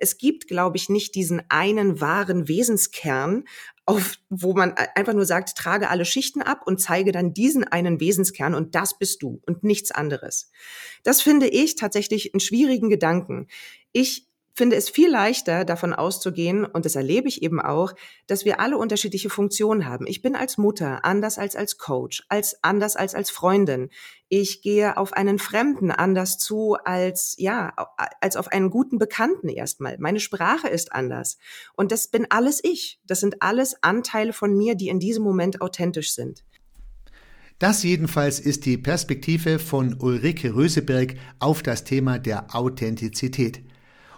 Es gibt, glaube ich, nicht diesen einen wahren Wesenskern, auf, wo man einfach nur sagt, trage alle Schichten ab und zeige dann diesen einen Wesenskern und das bist du und nichts anderes. Das finde ich tatsächlich einen schwierigen Gedanken. Ich finde es viel leichter, davon auszugehen, und das erlebe ich eben auch, dass wir alle unterschiedliche Funktionen haben. Ich bin als Mutter anders als als Coach, als anders als als Freundin. Ich gehe auf einen Fremden anders zu als, ja, als auf einen guten Bekannten erstmal. Meine Sprache ist anders. Und das bin alles ich. Das sind alles Anteile von mir, die in diesem Moment authentisch sind. Das jedenfalls ist die Perspektive von Ulrike Röseberg auf das Thema der Authentizität.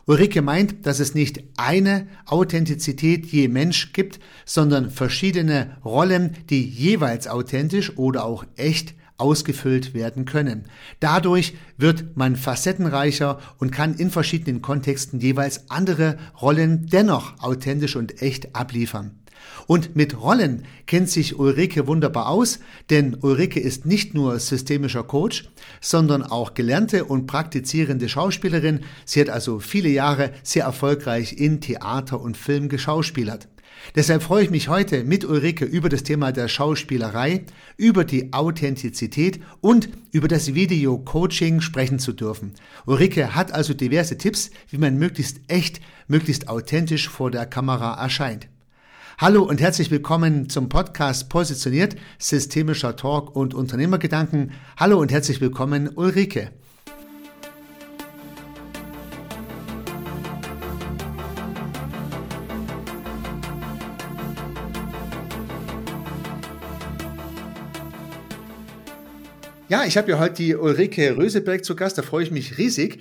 Ulrike meint, dass es nicht eine Authentizität je Mensch gibt, sondern verschiedene Rollen, die jeweils authentisch oder auch echt ausgefüllt werden können. Dadurch wird man facettenreicher und kann in verschiedenen Kontexten jeweils andere Rollen dennoch authentisch und echt abliefern. Und mit Rollen kennt sich Ulrike wunderbar aus, denn Ulrike ist nicht nur systemischer Coach, sondern auch gelernte und praktizierende Schauspielerin. Sie hat also viele Jahre sehr erfolgreich in Theater und Film geschauspielert. Deshalb freue ich mich heute mit Ulrike über das Thema der Schauspielerei, über die Authentizität und über das Video-Coaching sprechen zu dürfen. Ulrike hat also diverse Tipps, wie man möglichst echt, möglichst authentisch vor der Kamera erscheint. Hallo und herzlich willkommen zum Podcast Positioniert, systemischer Talk und Unternehmergedanken. Hallo und herzlich willkommen Ulrike. Ja, ich habe ja heute die Ulrike Röseberg zu Gast, da freue ich mich riesig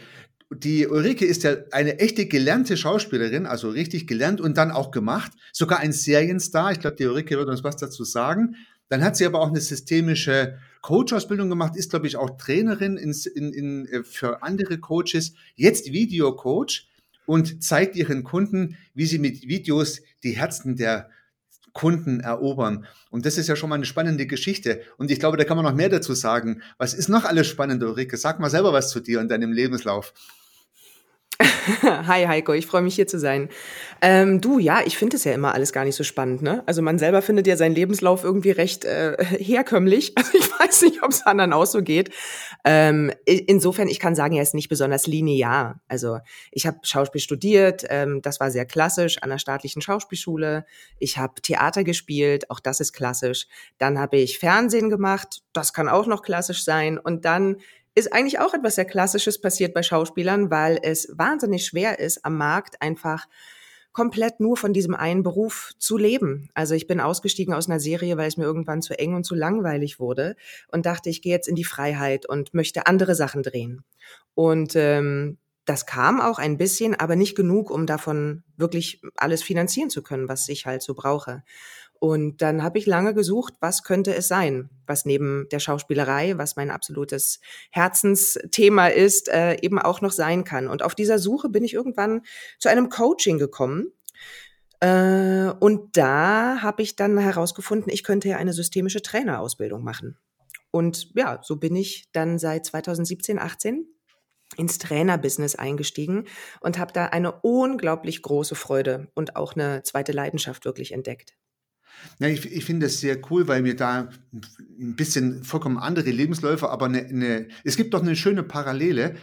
die Ulrike ist ja eine echte gelernte Schauspielerin, also richtig gelernt und dann auch gemacht. Sogar ein Serienstar. Ich glaube, die Ulrike wird uns was dazu sagen. Dann hat sie aber auch eine systemische Coach-Ausbildung gemacht, ist, glaube ich, auch Trainerin in, in, in, äh, für andere Coaches, jetzt Videocoach und zeigt ihren Kunden, wie sie mit Videos die Herzen der Kunden erobern. Und das ist ja schon mal eine spannende Geschichte. Und ich glaube, da kann man noch mehr dazu sagen. Was ist noch alles spannend, Ulrike? Sag mal selber was zu dir und deinem Lebenslauf. Hi Heiko, ich freue mich hier zu sein. Ähm, du, ja, ich finde es ja immer alles gar nicht so spannend. Ne? Also man selber findet ja seinen Lebenslauf irgendwie recht äh, herkömmlich. Also ich weiß nicht, ob es anderen auch so geht. Ähm, insofern, ich kann sagen, er ist nicht besonders linear. Also ich habe Schauspiel studiert, ähm, das war sehr klassisch an der staatlichen Schauspielschule. Ich habe Theater gespielt, auch das ist klassisch. Dann habe ich Fernsehen gemacht, das kann auch noch klassisch sein. Und dann ist eigentlich auch etwas sehr Klassisches passiert bei Schauspielern, weil es wahnsinnig schwer ist, am Markt einfach komplett nur von diesem einen Beruf zu leben. Also ich bin ausgestiegen aus einer Serie, weil es mir irgendwann zu eng und zu langweilig wurde und dachte, ich gehe jetzt in die Freiheit und möchte andere Sachen drehen. Und ähm, das kam auch ein bisschen, aber nicht genug, um davon wirklich alles finanzieren zu können, was ich halt so brauche. Und dann habe ich lange gesucht, was könnte es sein, was neben der Schauspielerei, was mein absolutes Herzensthema ist, äh, eben auch noch sein kann. Und auf dieser Suche bin ich irgendwann zu einem Coaching gekommen. Äh, und da habe ich dann herausgefunden, ich könnte ja eine systemische Trainerausbildung machen. Und ja, so bin ich dann seit 2017, 18 ins Trainerbusiness eingestiegen und habe da eine unglaublich große Freude und auch eine zweite Leidenschaft wirklich entdeckt. Ja, ich, ich finde das sehr cool, weil wir da ein bisschen vollkommen andere Lebensläufe, aber eine, eine, es gibt doch eine schöne Parallele,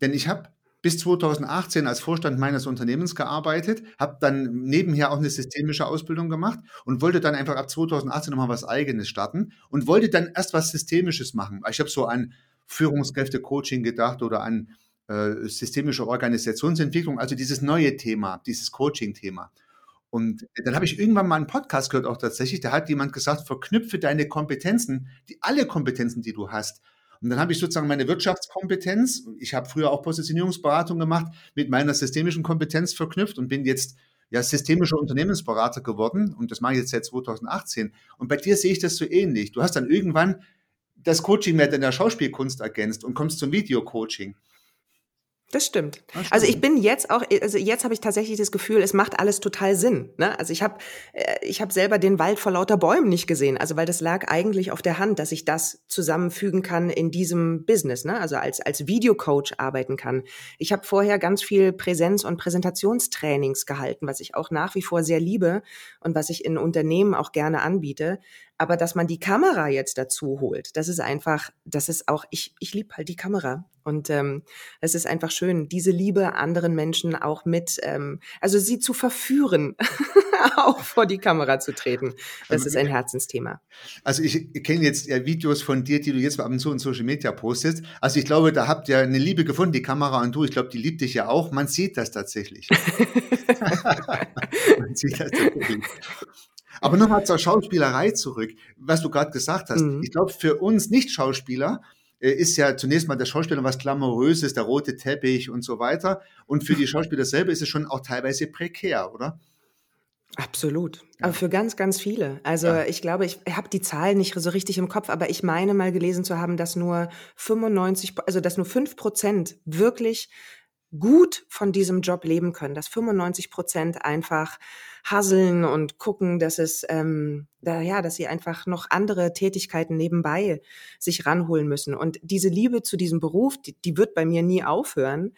denn ich habe bis 2018 als Vorstand meines Unternehmens gearbeitet, habe dann nebenher auch eine systemische Ausbildung gemacht und wollte dann einfach ab 2018 nochmal was Eigenes starten und wollte dann erst was Systemisches machen. Ich habe so an Führungskräfte-Coaching gedacht oder an äh, systemische Organisationsentwicklung, also dieses neue Thema, dieses Coaching-Thema. Und dann habe ich irgendwann mal einen Podcast gehört, auch tatsächlich, da hat jemand gesagt, verknüpfe deine Kompetenzen, die alle Kompetenzen, die du hast. Und dann habe ich sozusagen meine Wirtschaftskompetenz, ich habe früher auch Positionierungsberatung gemacht, mit meiner systemischen Kompetenz verknüpft und bin jetzt ja systemischer Unternehmensberater geworden und das mache ich jetzt seit 2018. Und bei dir sehe ich das so ähnlich. Du hast dann irgendwann das Coaching mit deiner Schauspielkunst ergänzt und kommst zum Videocoaching. Das stimmt. Also ich bin jetzt auch, also jetzt habe ich tatsächlich das Gefühl, es macht alles total Sinn. Ne? Also ich habe, äh, ich habe selber den Wald vor lauter Bäumen nicht gesehen. Also weil das lag eigentlich auf der Hand, dass ich das zusammenfügen kann in diesem Business. Ne? Also als als Videocoach arbeiten kann. Ich habe vorher ganz viel Präsenz- und Präsentationstrainings gehalten, was ich auch nach wie vor sehr liebe und was ich in Unternehmen auch gerne anbiete. Aber dass man die Kamera jetzt dazu holt, das ist einfach, das ist auch, ich, ich liebe halt die Kamera. Und ähm, es ist einfach schön, diese Liebe anderen Menschen auch mit, ähm, also sie zu verführen, auch vor die Kamera zu treten. Das ist ein Herzensthema. Also ich kenne jetzt ja Videos von dir, die du jetzt ab und zu in Social Media postest. Also ich glaube, da habt ihr eine Liebe gefunden, die Kamera und du. Ich glaube, die liebt dich ja auch. Man sieht das tatsächlich. Man sieht das tatsächlich. Aber nochmal zur Schauspielerei zurück, was du gerade gesagt hast. Mhm. Ich glaube, für uns Nicht-Schauspieler ist ja zunächst mal der Schauspieler was Glamouröses, der rote Teppich und so weiter. Und für die Schauspieler selber ist es schon auch teilweise prekär, oder? Absolut. Ja. Aber für ganz, ganz viele. Also ja. ich glaube, ich habe die Zahlen nicht so richtig im Kopf, aber ich meine mal gelesen zu haben, dass nur 95, also dass nur 5 Prozent wirklich gut von diesem Job leben können, dass 95 Prozent einfach hasseln und gucken, dass es, ähm, da, ja, dass sie einfach noch andere Tätigkeiten nebenbei sich ranholen müssen. Und diese Liebe zu diesem Beruf, die, die wird bei mir nie aufhören.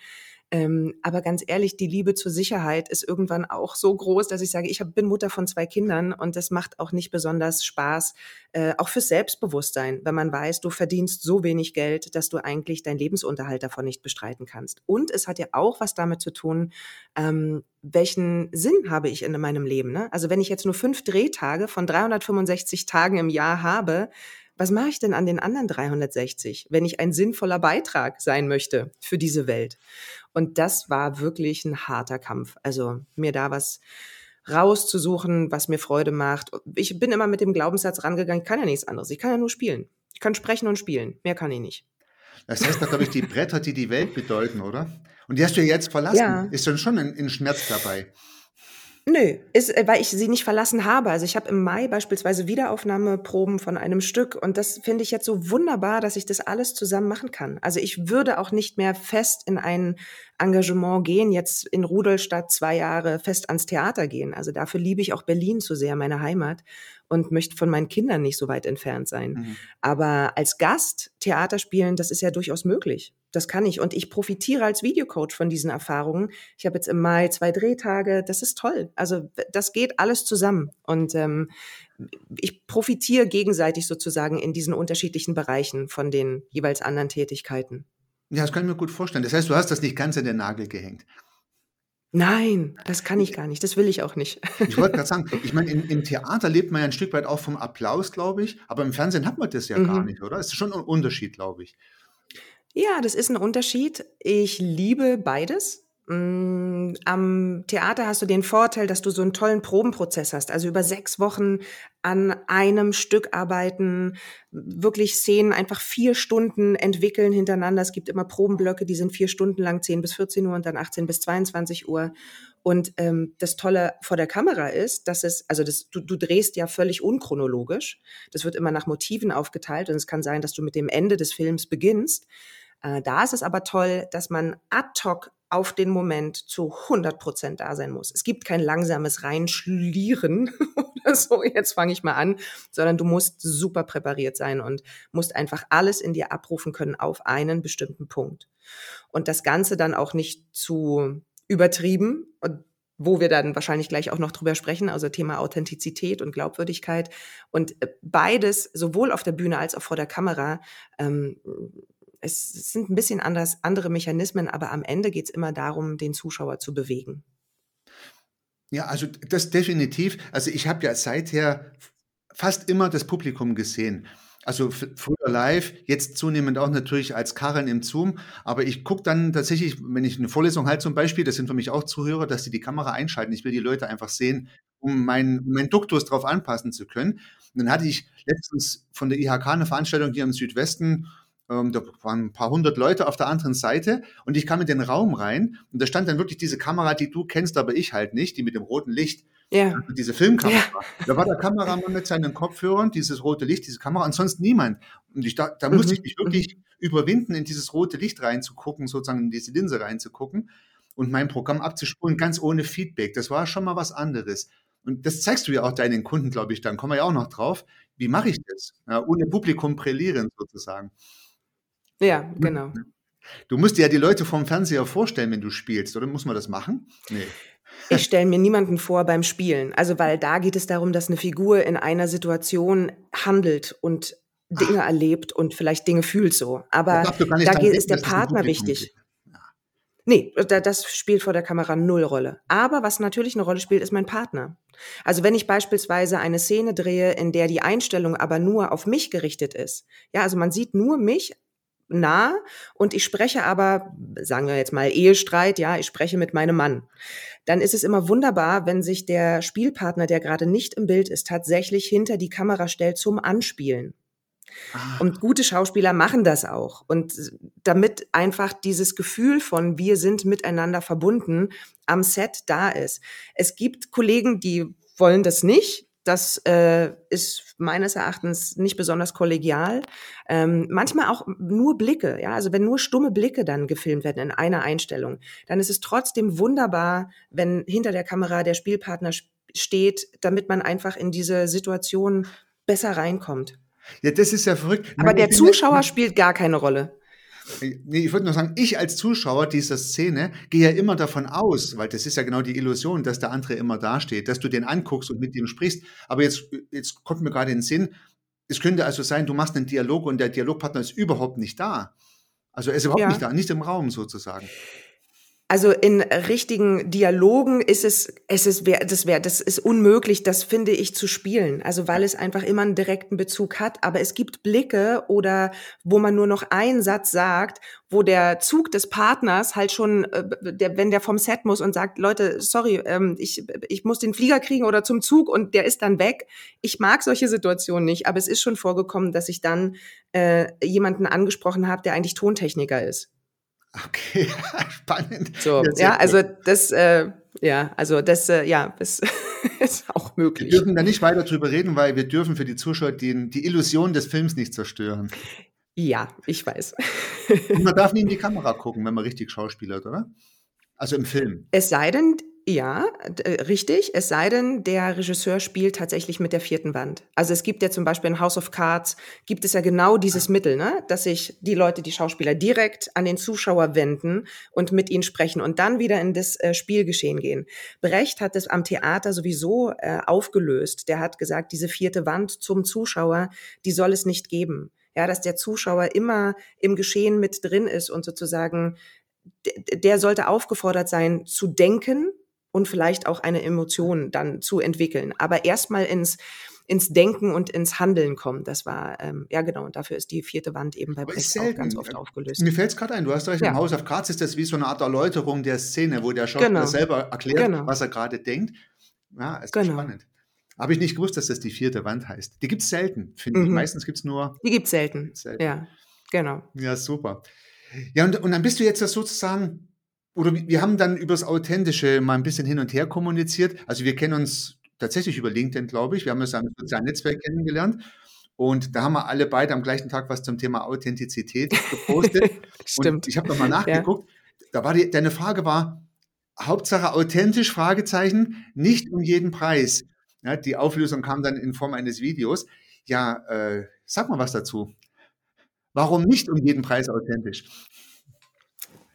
Ähm, aber ganz ehrlich, die Liebe zur Sicherheit ist irgendwann auch so groß, dass ich sage, ich hab, bin Mutter von zwei Kindern und das macht auch nicht besonders Spaß, äh, auch fürs Selbstbewusstsein, wenn man weiß, du verdienst so wenig Geld, dass du eigentlich deinen Lebensunterhalt davon nicht bestreiten kannst. Und es hat ja auch was damit zu tun, ähm, welchen Sinn habe ich in meinem Leben. Ne? Also wenn ich jetzt nur fünf Drehtage von 365 Tagen im Jahr habe, was mache ich denn an den anderen 360, wenn ich ein sinnvoller Beitrag sein möchte für diese Welt? Und das war wirklich ein harter Kampf. Also mir da was rauszusuchen, was mir Freude macht. Ich bin immer mit dem Glaubenssatz rangegangen, ich kann ja nichts anderes. Ich kann ja nur spielen. Ich kann sprechen und spielen. Mehr kann ich nicht. Das heißt doch, glaube ich, die Bretter, die die Welt bedeuten, oder? Und die hast du ja jetzt verlassen. Ja. Ist dann schon ein, ein Schmerz dabei. Nö, ist, äh, weil ich sie nicht verlassen habe. Also ich habe im Mai beispielsweise Wiederaufnahmeproben von einem Stück und das finde ich jetzt so wunderbar, dass ich das alles zusammen machen kann. Also ich würde auch nicht mehr fest in ein Engagement gehen, jetzt in Rudolstadt zwei Jahre fest ans Theater gehen. Also dafür liebe ich auch Berlin zu sehr, meine Heimat und möchte von meinen Kindern nicht so weit entfernt sein. Mhm. Aber als Gast Theater spielen, das ist ja durchaus möglich. Das kann ich. Und ich profitiere als Videocoach von diesen Erfahrungen. Ich habe jetzt im Mai zwei Drehtage. Das ist toll. Also das geht alles zusammen. Und ähm, ich profitiere gegenseitig sozusagen in diesen unterschiedlichen Bereichen von den jeweils anderen Tätigkeiten. Ja, das kann ich mir gut vorstellen. Das heißt, du hast das nicht ganz an den Nagel gehängt. Nein, das kann ich gar nicht. Das will ich auch nicht. Ich wollte gerade sagen, ich meine, im, Theater lebt man ja ein Stück weit auch vom Applaus, glaube ich, aber im Fernsehen hat man das ja mhm. gar nicht, oder? Es ist schon ein Unterschied, glaube ich. Ja, das ist ein Unterschied. Ich liebe beides. Mm, am Theater hast du den Vorteil, dass du so einen tollen Probenprozess hast. Also über sechs Wochen an einem Stück arbeiten, wirklich Szenen einfach vier Stunden entwickeln hintereinander. Es gibt immer Probenblöcke, die sind vier Stunden lang, 10 bis 14 Uhr und dann 18 bis 22 Uhr. Und ähm, das Tolle vor der Kamera ist, dass es, also das, du, du drehst ja völlig unchronologisch. Das wird immer nach Motiven aufgeteilt und es kann sein, dass du mit dem Ende des Films beginnst. Äh, da ist es aber toll, dass man ad hoc auf den Moment zu 100 Prozent da sein muss. Es gibt kein langsames Reinschlieren oder so, jetzt fange ich mal an, sondern du musst super präpariert sein und musst einfach alles in dir abrufen können auf einen bestimmten Punkt. Und das Ganze dann auch nicht zu übertrieben und wo wir dann wahrscheinlich gleich auch noch drüber sprechen, also Thema Authentizität und Glaubwürdigkeit. Und äh, beides, sowohl auf der Bühne als auch vor der Kamera, ähm, es sind ein bisschen anders, andere Mechanismen, aber am Ende geht es immer darum, den Zuschauer zu bewegen. Ja, also das definitiv. Also ich habe ja seither fast immer das Publikum gesehen. Also früher live, jetzt zunehmend auch natürlich als Karren im Zoom. Aber ich gucke dann tatsächlich, wenn ich eine Vorlesung halte zum Beispiel, das sind für mich auch Zuhörer, dass sie die Kamera einschalten. Ich will die Leute einfach sehen, um meinen mein Duktus darauf anpassen zu können. Und dann hatte ich letztens von der IHK eine Veranstaltung hier im Südwesten ähm, da waren ein paar hundert Leute auf der anderen Seite und ich kam in den Raum rein und da stand dann wirklich diese Kamera, die du kennst, aber ich halt nicht, die mit dem roten Licht. Ja. Also diese Filmkamera. Ja. Da war der Kameramann mit seinen Kopfhörern, dieses rote Licht, diese Kamera, ansonsten niemand. Und ich, da, da mhm. musste ich mich wirklich mhm. überwinden, in dieses rote Licht reinzugucken, sozusagen in diese Linse reinzugucken und mein Programm abzuspulen, ganz ohne Feedback. Das war schon mal was anderes. Und das zeigst du ja auch deinen Kunden, glaube ich, dann kommen wir ja auch noch drauf. Wie mache ich das? Ja, ohne Publikum prälieren sozusagen. Ja, genau. Du musst dir ja die Leute vom Fernseher vorstellen, wenn du spielst, oder muss man das machen? Nee. Ich stelle mir niemanden vor beim Spielen. Also, weil da geht es darum, dass eine Figur in einer Situation handelt und Dinge Ach. erlebt und vielleicht Dinge fühlt so. Aber da ist der Partner wichtig. Ja. Nee, das spielt vor der Kamera null Rolle. Aber was natürlich eine Rolle spielt, ist mein Partner. Also wenn ich beispielsweise eine Szene drehe, in der die Einstellung aber nur auf mich gerichtet ist. Ja, also man sieht nur mich nah und ich spreche aber, sagen wir jetzt mal Ehestreit, ja, ich spreche mit meinem Mann. Dann ist es immer wunderbar, wenn sich der Spielpartner, der gerade nicht im Bild ist, tatsächlich hinter die Kamera stellt zum Anspielen. Ah. Und gute Schauspieler machen das auch. Und damit einfach dieses Gefühl von wir sind miteinander verbunden am Set da ist. Es gibt Kollegen, die wollen das nicht. Das äh, ist meines Erachtens nicht besonders kollegial. Ähm, manchmal auch nur Blicke, ja, also wenn nur stumme Blicke dann gefilmt werden in einer Einstellung, dann ist es trotzdem wunderbar, wenn hinter der Kamera der Spielpartner steht, damit man einfach in diese Situation besser reinkommt. Ja, das ist ja verrückt. Aber der Zuschauer spielt gar keine Rolle. Nee, ich würde nur sagen, ich als Zuschauer dieser Szene gehe ja immer davon aus, weil das ist ja genau die Illusion, dass der andere immer dasteht, dass du den anguckst und mit ihm sprichst. Aber jetzt, jetzt kommt mir gerade in den Sinn, es könnte also sein, du machst einen Dialog und der Dialogpartner ist überhaupt nicht da. Also er ist überhaupt ja. nicht da, nicht im Raum sozusagen. Also in richtigen Dialogen ist es, es ist, das wäre, das ist unmöglich, das finde ich zu spielen. Also weil es einfach immer einen direkten Bezug hat. Aber es gibt Blicke oder wo man nur noch einen Satz sagt, wo der Zug des Partners halt schon, äh, der, wenn der vom Set muss und sagt, Leute, sorry, ähm, ich, ich muss den Flieger kriegen oder zum Zug und der ist dann weg. Ich mag solche Situationen nicht, aber es ist schon vorgekommen, dass ich dann äh, jemanden angesprochen habe, der eigentlich Tontechniker ist. Okay, spannend. So, ja, also das, äh, ja, also das, äh, ja, das ist auch möglich. Wir dürfen da nicht weiter drüber reden, weil wir dürfen für die Zuschauer die, die Illusion des Films nicht zerstören. Ja, ich weiß. Und man darf nie in die Kamera gucken, wenn man richtig schauspielert, oder? Also im Film. Es sei denn, ja, äh, richtig. Es sei denn, der Regisseur spielt tatsächlich mit der vierten Wand. Also es gibt ja zum Beispiel in House of Cards, gibt es ja genau dieses Mittel, ne? dass sich die Leute, die Schauspieler direkt an den Zuschauer wenden und mit ihnen sprechen und dann wieder in das äh, Spielgeschehen gehen. Brecht hat es am Theater sowieso äh, aufgelöst. Der hat gesagt, diese vierte Wand zum Zuschauer, die soll es nicht geben. Ja, dass der Zuschauer immer im Geschehen mit drin ist und sozusagen der sollte aufgefordert sein zu denken und vielleicht auch eine Emotion dann zu entwickeln. Aber erstmal ins ins Denken und ins Handeln kommen. Das war, ähm, ja genau, und dafür ist die vierte Wand eben bei Brecht auch ganz oft aufgelöst. Mir fällt es gerade ein, du hast recht, ja. im House of Cards ist das wie so eine Art Erläuterung der Szene, wo der Schauspieler genau. selber erklärt, genau. was er gerade denkt. Ja, ist genau. spannend. Habe ich nicht gewusst, dass das die vierte Wand heißt. Die gibt es selten, finde mhm. ich. Meistens gibt es nur. Die gibt es selten. selten. Ja, genau. Ja, super. Ja, und, und dann bist du jetzt sozusagen oder wir haben dann übers Authentische mal ein bisschen hin und her kommuniziert. Also wir kennen uns tatsächlich über LinkedIn, glaube ich. Wir haben uns am sozialen Netzwerk kennengelernt. Und da haben wir alle beide am gleichen Tag was zum Thema Authentizität gepostet. Stimmt. Und ich habe nochmal nachgeguckt. Ja. Da war die, deine Frage war, Hauptsache authentisch, Fragezeichen, nicht um jeden Preis. Ja, die Auflösung kam dann in Form eines Videos. Ja, äh, sag mal was dazu. Warum nicht um jeden Preis authentisch?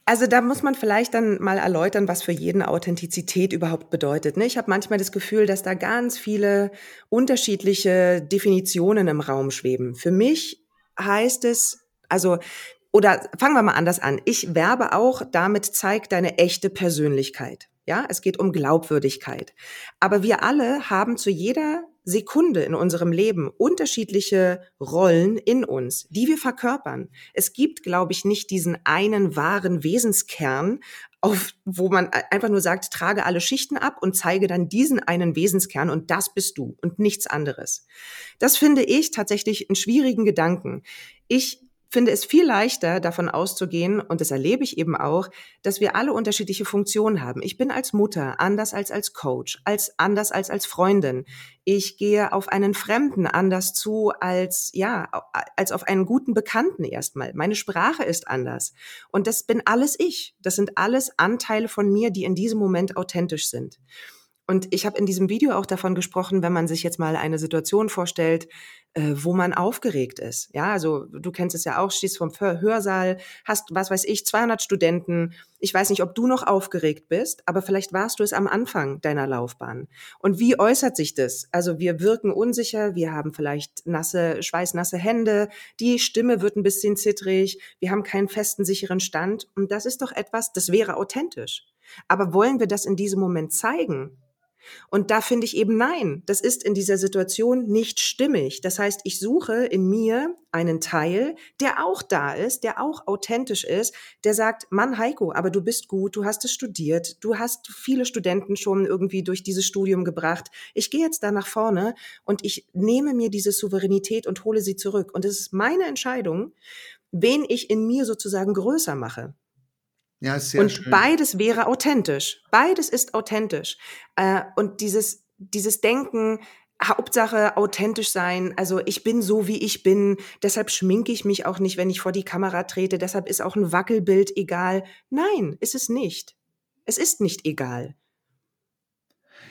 Also da muss man vielleicht dann mal erläutern, was für jeden Authentizität überhaupt bedeutet. Ne? Ich habe manchmal das Gefühl, dass da ganz viele unterschiedliche Definitionen im Raum schweben. Für mich heißt es, also oder fangen wir mal anders an. Ich werbe auch damit, zeig deine echte Persönlichkeit. Ja, es geht um Glaubwürdigkeit. Aber wir alle haben zu jeder Sekunde in unserem Leben unterschiedliche Rollen in uns, die wir verkörpern. Es gibt, glaube ich, nicht diesen einen wahren Wesenskern, auf, wo man einfach nur sagt, trage alle Schichten ab und zeige dann diesen einen Wesenskern und das bist du und nichts anderes. Das finde ich tatsächlich einen schwierigen Gedanken. Ich finde es viel leichter, davon auszugehen, und das erlebe ich eben auch, dass wir alle unterschiedliche Funktionen haben. Ich bin als Mutter anders als als Coach, als anders als als Freundin. Ich gehe auf einen Fremden anders zu als, ja, als auf einen guten Bekannten erstmal. Meine Sprache ist anders. Und das bin alles ich. Das sind alles Anteile von mir, die in diesem Moment authentisch sind. Und ich habe in diesem Video auch davon gesprochen, wenn man sich jetzt mal eine Situation vorstellt, äh, wo man aufgeregt ist. Ja, also du kennst es ja auch, stehst vom Hörsaal, hast, was weiß ich, 200 Studenten. Ich weiß nicht, ob du noch aufgeregt bist, aber vielleicht warst du es am Anfang deiner Laufbahn. Und wie äußert sich das? Also wir wirken unsicher, wir haben vielleicht nasse, schweißnasse Hände, die Stimme wird ein bisschen zittrig, wir haben keinen festen, sicheren Stand. Und das ist doch etwas, das wäre authentisch. Aber wollen wir das in diesem Moment zeigen? Und da finde ich eben nein, das ist in dieser Situation nicht stimmig. Das heißt, ich suche in mir einen Teil, der auch da ist, der auch authentisch ist, der sagt, Mann Heiko, aber du bist gut, du hast es studiert, du hast viele Studenten schon irgendwie durch dieses Studium gebracht. Ich gehe jetzt da nach vorne und ich nehme mir diese Souveränität und hole sie zurück. Und es ist meine Entscheidung, wen ich in mir sozusagen größer mache. Ja, sehr und schön. beides wäre authentisch. Beides ist authentisch. Äh, und dieses, dieses Denken, Hauptsache authentisch sein. Also ich bin so, wie ich bin. Deshalb schminke ich mich auch nicht, wenn ich vor die Kamera trete. Deshalb ist auch ein Wackelbild egal. Nein, ist es nicht. Es ist nicht egal.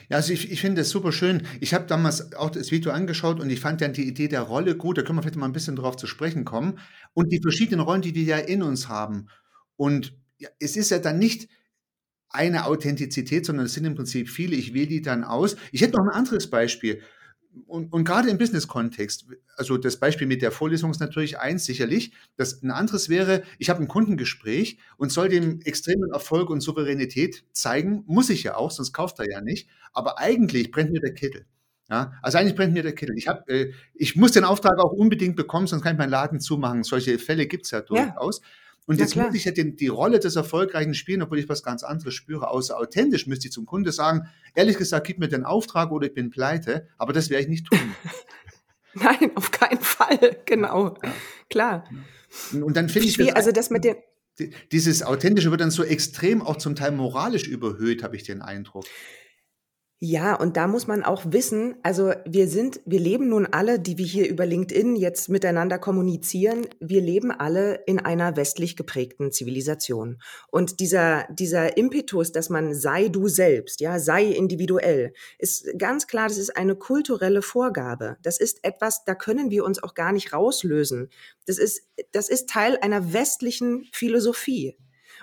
Ja, also ich, ich finde das super schön. Ich habe damals auch das Video angeschaut und ich fand dann die Idee der Rolle gut. Da können wir vielleicht mal ein bisschen drauf zu sprechen kommen. Und die verschiedenen Rollen, die wir ja in uns haben. Und ja, es ist ja dann nicht eine Authentizität, sondern es sind im Prinzip viele. Ich wähle die dann aus. Ich hätte noch ein anderes Beispiel. Und, und gerade im Business-Kontext, also das Beispiel mit der Vorlesung ist natürlich eins sicherlich. Das, ein anderes wäre, ich habe ein Kundengespräch und soll dem extremen Erfolg und Souveränität zeigen. Muss ich ja auch, sonst kauft er ja nicht. Aber eigentlich brennt mir der Kittel. Ja, also eigentlich brennt mir der Kittel. Ich, hab, äh, ich muss den Auftrag auch unbedingt bekommen, sonst kann ich meinen Laden zumachen. Solche Fälle gibt es ja durchaus. Ja. Und jetzt muss ich ja den, die Rolle des Erfolgreichen spielen, obwohl ich was ganz anderes spüre. Außer authentisch müsste ich zum Kunde sagen, ehrlich gesagt, gib mir den Auftrag oder ich bin pleite. Aber das werde ich nicht tun. Nein, auf keinen Fall. Genau. Ja. Klar. Und, und dann finde ich, das also das mit den dieses Authentische wird dann so extrem auch zum Teil moralisch überhöht, habe ich den Eindruck. Ja, und da muss man auch wissen, also wir sind, wir leben nun alle, die wir hier über LinkedIn jetzt miteinander kommunizieren, wir leben alle in einer westlich geprägten Zivilisation. Und dieser, dieser Impetus, dass man sei du selbst, ja, sei individuell, ist ganz klar, das ist eine kulturelle Vorgabe. Das ist etwas, da können wir uns auch gar nicht rauslösen. Das ist, das ist Teil einer westlichen Philosophie.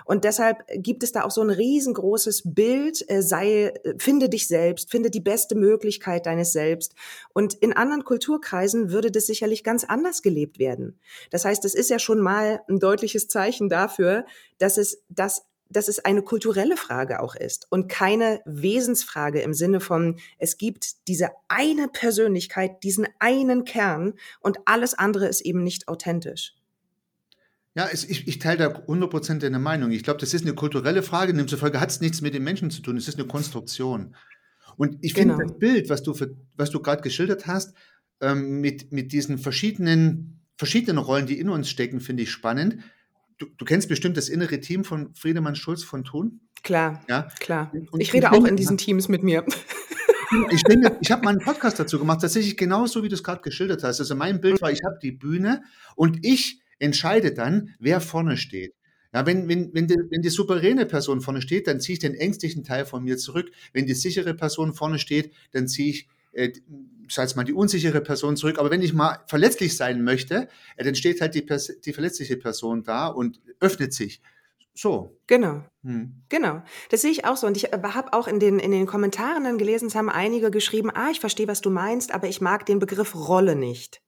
Und deshalb gibt es da auch so ein riesengroßes Bild, äh, sei, finde dich selbst, finde die beste Möglichkeit deines Selbst. Und in anderen Kulturkreisen würde das sicherlich ganz anders gelebt werden. Das heißt, es ist ja schon mal ein deutliches Zeichen dafür, dass es, dass dass es eine kulturelle Frage auch ist und keine Wesensfrage im Sinne von, es gibt diese eine Persönlichkeit, diesen einen Kern und alles andere ist eben nicht authentisch. Ja, es, ich, ich teile da 100% deine Meinung. Ich glaube, das ist eine kulturelle Frage. Demzufolge hat es nichts mit den Menschen zu tun. Es ist eine Konstruktion. Und ich finde genau. das Bild, was du, für, was du gerade geschildert hast, ähm, mit, mit diesen verschiedenen, verschiedenen Rollen, die in uns stecken, finde ich spannend. Du, du, kennst bestimmt das innere Team von Friedemann Schulz von Thun? Klar, ja? klar. Und ich rede auch in diesen Teams mit mir. Ich, ich habe mal einen Podcast dazu gemacht, tatsächlich genauso, wie du es gerade geschildert hast. Also mein Bild war, ich habe die Bühne und ich entscheidet dann, wer vorne steht. Ja, wenn, wenn, wenn, die, wenn die souveräne Person vorne steht, dann ziehe ich den ängstlichen Teil von mir zurück. Wenn die sichere Person vorne steht, dann ziehe ich, äh, sag mal, die unsichere Person zurück. Aber wenn ich mal verletzlich sein möchte, äh, dann steht halt die, die verletzliche Person da und öffnet sich. So. Genau. Hm. Genau. Das sehe ich auch so. Und ich äh, habe auch in den, in den Kommentaren dann gelesen, es haben einige geschrieben, ah, ich verstehe, was du meinst, aber ich mag den Begriff Rolle nicht.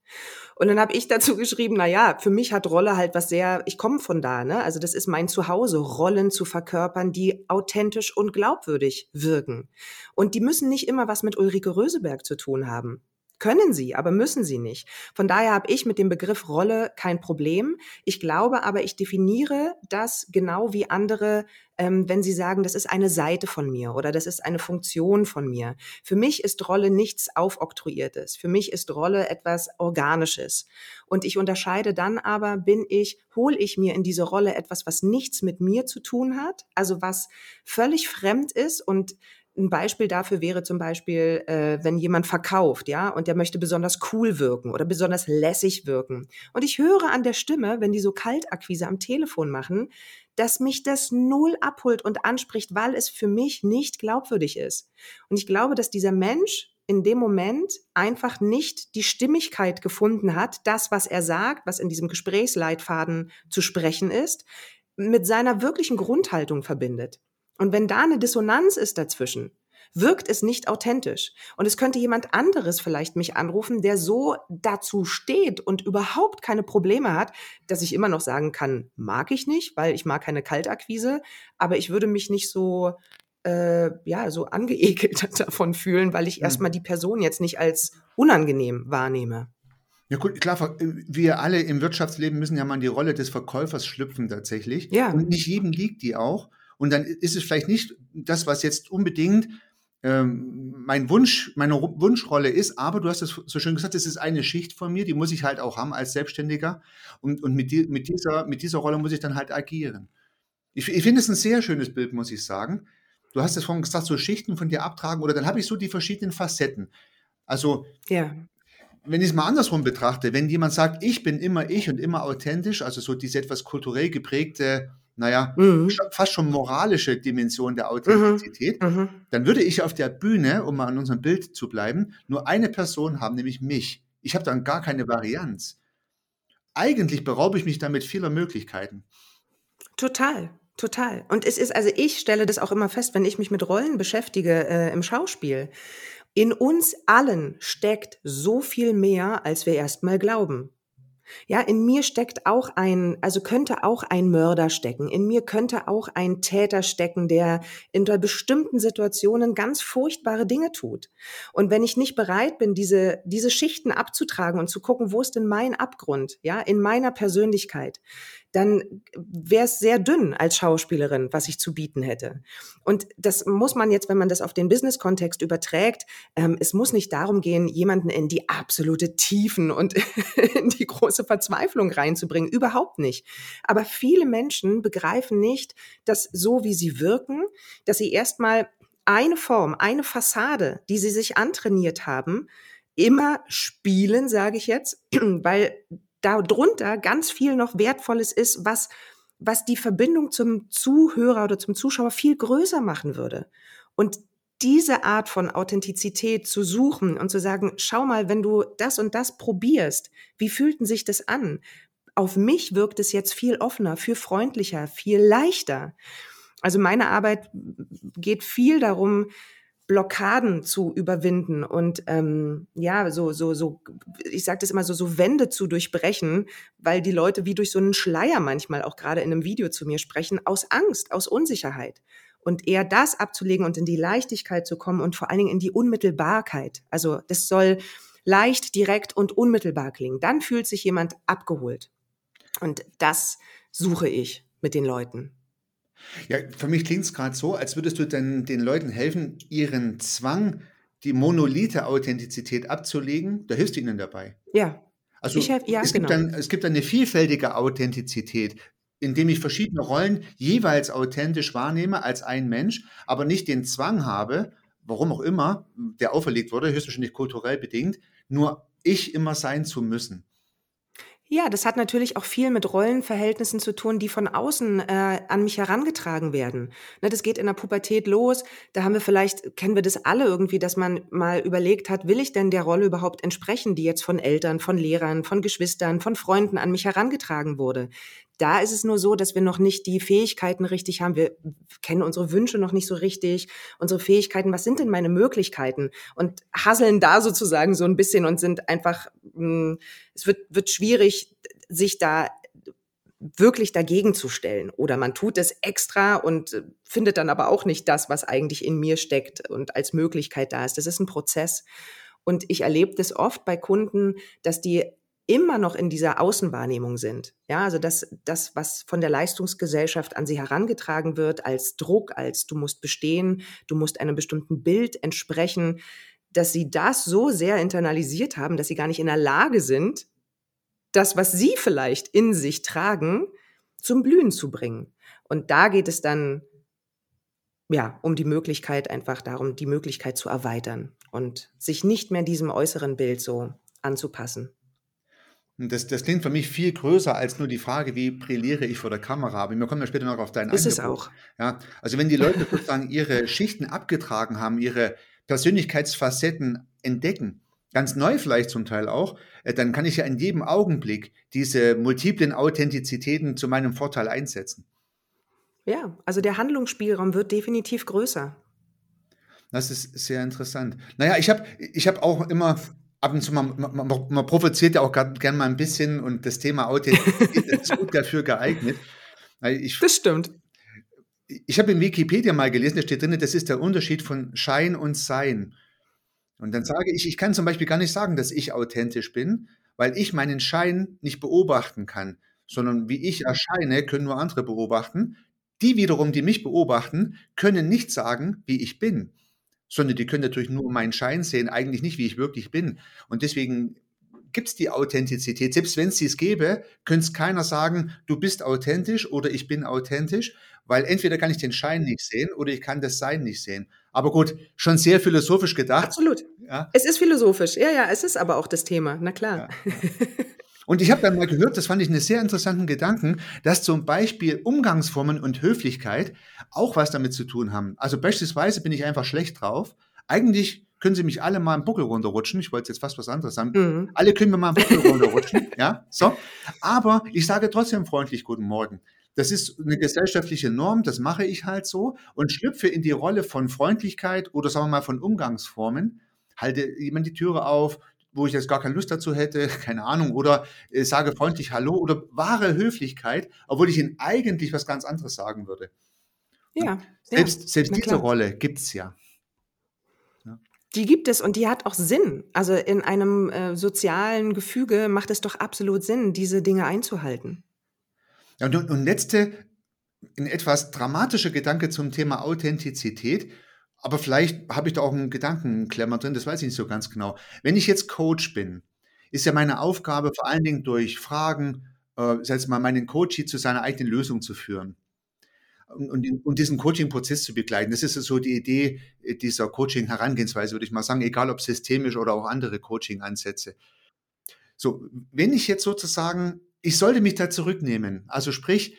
Und dann habe ich dazu geschrieben, na ja, für mich hat Rolle halt was sehr, ich komme von da, ne? Also das ist mein Zuhause, Rollen zu verkörpern, die authentisch und glaubwürdig wirken. Und die müssen nicht immer was mit Ulrike Röseberg zu tun haben Können sie, aber müssen sie nicht. Von daher habe ich mit dem Begriff Rolle kein Problem. Ich glaube aber, ich definiere das genau wie andere ähm, wenn Sie sagen, das ist eine Seite von mir oder das ist eine Funktion von mir. Für mich ist Rolle nichts Aufoktroyiertes. Für mich ist Rolle etwas Organisches. Und ich unterscheide dann aber, bin ich, hole ich mir in diese Rolle etwas, was nichts mit mir zu tun hat, also was völlig fremd ist und ein Beispiel dafür wäre zum Beispiel, äh, wenn jemand verkauft, ja, und der möchte besonders cool wirken oder besonders lässig wirken. Und ich höre an der Stimme, wenn die so Kaltakquise am Telefon machen, dass mich das null abholt und anspricht, weil es für mich nicht glaubwürdig ist. Und ich glaube, dass dieser Mensch in dem Moment einfach nicht die Stimmigkeit gefunden hat, das, was er sagt, was in diesem Gesprächsleitfaden zu sprechen ist, mit seiner wirklichen Grundhaltung verbindet. Und wenn da eine Dissonanz ist dazwischen, wirkt es nicht authentisch. Und es könnte jemand anderes vielleicht mich anrufen, der so dazu steht und überhaupt keine Probleme hat, dass ich immer noch sagen kann, mag ich nicht, weil ich mag keine Kaltakquise, aber ich würde mich nicht so äh, ja so angeekelt davon fühlen, weil ich mhm. erstmal die Person jetzt nicht als unangenehm wahrnehme. Ja gut, klar, wir alle im Wirtschaftsleben müssen ja mal in die Rolle des Verkäufers schlüpfen tatsächlich. Ja. Und nicht jedem liegt die auch. Und dann ist es vielleicht nicht das, was jetzt unbedingt ähm, mein Wunsch, meine Wunschrolle ist, aber du hast es so schön gesagt, es ist eine Schicht von mir, die muss ich halt auch haben als Selbstständiger. Und, und mit, die, mit, dieser, mit dieser Rolle muss ich dann halt agieren. Ich, ich finde es ein sehr schönes Bild, muss ich sagen. Du hast es vorhin gesagt, so Schichten von dir abtragen oder dann habe ich so die verschiedenen Facetten. Also, ja. wenn ich es mal andersrum betrachte, wenn jemand sagt, ich bin immer ich und immer authentisch, also so diese etwas kulturell geprägte naja, mhm. fast schon moralische Dimension der Authentizität, mhm. mhm. dann würde ich auf der Bühne, um mal an unserem Bild zu bleiben, nur eine Person haben, nämlich mich. Ich habe dann gar keine Varianz. Eigentlich beraube ich mich damit vieler Möglichkeiten. Total. Total. Und es ist, also ich stelle das auch immer fest, wenn ich mich mit Rollen beschäftige äh, im Schauspiel. In uns allen steckt so viel mehr, als wir erstmal glauben. Ja, in mir steckt auch ein, also könnte auch ein Mörder stecken. In mir könnte auch ein Täter stecken, der in bestimmten Situationen ganz furchtbare Dinge tut. Und wenn ich nicht bereit bin, diese, diese Schichten abzutragen und zu gucken, wo ist denn mein Abgrund, ja, in meiner Persönlichkeit, dann wäre es sehr dünn als Schauspielerin, was ich zu bieten hätte. Und das muss man jetzt, wenn man das auf den Business-Kontext überträgt, ähm, es muss nicht darum gehen, jemanden in die absolute Tiefen und in die große Verzweiflung reinzubringen. Überhaupt nicht. Aber viele Menschen begreifen nicht, dass so wie sie wirken, dass sie erstmal eine Form, eine Fassade, die sie sich antrainiert haben, immer spielen, sage ich jetzt, weil darunter ganz viel noch Wertvolles ist, was, was die Verbindung zum Zuhörer oder zum Zuschauer viel größer machen würde. Und diese Art von Authentizität zu suchen und zu sagen, schau mal, wenn du das und das probierst, wie fühlten sich das an? Auf mich wirkt es jetzt viel offener, viel freundlicher, viel leichter. Also meine Arbeit geht viel darum, Blockaden zu überwinden und ähm, ja, so, so, so, ich sage das immer so, so Wände zu durchbrechen, weil die Leute wie durch so einen Schleier manchmal auch gerade in einem Video zu mir sprechen, aus Angst, aus Unsicherheit. Und eher das abzulegen und in die Leichtigkeit zu kommen und vor allen Dingen in die Unmittelbarkeit. Also das soll leicht, direkt und unmittelbar klingen. Dann fühlt sich jemand abgeholt. Und das suche ich mit den Leuten. Ja, für mich klingt es gerade so, als würdest du den, den Leuten helfen, ihren Zwang, die monolithe Authentizität abzulegen. Da hilfst du ihnen dabei. Ja. Also helf, ja, es, genau. gibt dann, es gibt dann eine vielfältige Authentizität, indem ich verschiedene Rollen jeweils authentisch wahrnehme als ein Mensch, aber nicht den Zwang habe, warum auch immer, der auferlegt wurde, höchstwahrscheinlich kulturell bedingt, nur ich immer sein zu müssen. Ja, das hat natürlich auch viel mit Rollenverhältnissen zu tun, die von außen äh, an mich herangetragen werden. Ne, das geht in der Pubertät los. Da haben wir vielleicht, kennen wir das alle irgendwie, dass man mal überlegt hat, will ich denn der Rolle überhaupt entsprechen, die jetzt von Eltern, von Lehrern, von Geschwistern, von Freunden an mich herangetragen wurde. Da ist es nur so, dass wir noch nicht die Fähigkeiten richtig haben. Wir kennen unsere Wünsche noch nicht so richtig, unsere Fähigkeiten. Was sind denn meine Möglichkeiten? Und hasseln da sozusagen so ein bisschen und sind einfach, hm, es wird, wird schwierig, sich da wirklich dagegen zu stellen. Oder man tut es extra und findet dann aber auch nicht das, was eigentlich in mir steckt und als Möglichkeit da ist. Das ist ein Prozess. Und ich erlebe das oft bei Kunden, dass die immer noch in dieser Außenwahrnehmung sind. Ja, also das, das, was von der Leistungsgesellschaft an sie herangetragen wird, als Druck, als du musst bestehen, du musst einem bestimmten Bild entsprechen, dass sie das so sehr internalisiert haben, dass sie gar nicht in der Lage sind, das, was sie vielleicht in sich tragen, zum Blühen zu bringen. Und da geht es dann ja, um die Möglichkeit, einfach darum, die Möglichkeit zu erweitern und sich nicht mehr diesem äußeren Bild so anzupassen. Das, das klingt für mich viel größer als nur die Frage, wie brilliere ich vor der Kamera. Aber wir kommen ja später noch auf deinen Ist Angebot. es auch. Ja, also wenn die Leute sozusagen ihre Schichten abgetragen haben, ihre Persönlichkeitsfacetten entdecken, ganz neu vielleicht zum Teil auch, äh, dann kann ich ja in jedem Augenblick diese multiplen Authentizitäten zu meinem Vorteil einsetzen. Ja, also der Handlungsspielraum wird definitiv größer. Das ist sehr interessant. Naja, ich habe ich hab auch immer ab und zu mal, man, man provoziert ja auch gerne mal ein bisschen und das Thema Authentizität ist gut dafür geeignet. Ich, das stimmt. Ich habe in Wikipedia mal gelesen, da steht drin, das ist der Unterschied von Schein und Sein. Und dann sage ich, ich kann zum Beispiel gar nicht sagen, dass ich authentisch bin, weil ich meinen Schein nicht beobachten kann, sondern wie ich erscheine, können nur andere beobachten. Die wiederum, die mich beobachten, können nicht sagen, wie ich bin, sondern die können natürlich nur meinen Schein sehen, eigentlich nicht, wie ich wirklich bin. Und deswegen gibt es die Authentizität. Selbst wenn es dies gäbe, könnte es keiner sagen, du bist authentisch oder ich bin authentisch, weil entweder kann ich den Schein nicht sehen oder ich kann das Sein nicht sehen. Aber gut, schon sehr philosophisch gedacht. Absolut. Ja. Es ist philosophisch. Ja, ja, es ist aber auch das Thema. Na klar. Ja, ja. Und ich habe dann mal gehört, das fand ich einen sehr interessanten Gedanken, dass zum Beispiel Umgangsformen und Höflichkeit auch was damit zu tun haben. Also beispielsweise bin ich einfach schlecht drauf. Eigentlich können Sie mich alle mal einen Buckel runterrutschen. Ich wollte jetzt fast was anderes sagen. Mhm. Alle können mir mal einen Buckel runterrutschen. ja, so. Aber ich sage trotzdem freundlich Guten Morgen. Das ist eine gesellschaftliche Norm, das mache ich halt so und schlüpfe in die Rolle von Freundlichkeit oder sagen wir mal von Umgangsformen, halte jemand die Türe auf, wo ich jetzt gar keine Lust dazu hätte, keine Ahnung, oder äh, sage freundlich Hallo oder wahre Höflichkeit, obwohl ich Ihnen eigentlich was ganz anderes sagen würde. Ja. Selbst, ja, selbst diese Rolle gibt es ja. ja. Die gibt es und die hat auch Sinn. Also in einem äh, sozialen Gefüge macht es doch absolut Sinn, diese Dinge einzuhalten. Ja, und, und letzte, ein etwas dramatischer Gedanke zum Thema Authentizität. Aber vielleicht habe ich da auch einen Gedankenklemmer drin, das weiß ich nicht so ganz genau. Wenn ich jetzt Coach bin, ist ja meine Aufgabe vor allen Dingen durch Fragen, äh, jetzt mal meinen Coach zu seiner eigenen Lösung zu führen und, und, und diesen Coaching-Prozess zu begleiten. Das ist so die Idee äh, dieser Coaching-Herangehensweise, würde ich mal sagen, egal ob systemisch oder auch andere Coaching-Ansätze. So, wenn ich jetzt sozusagen, ich sollte mich da zurücknehmen, also sprich,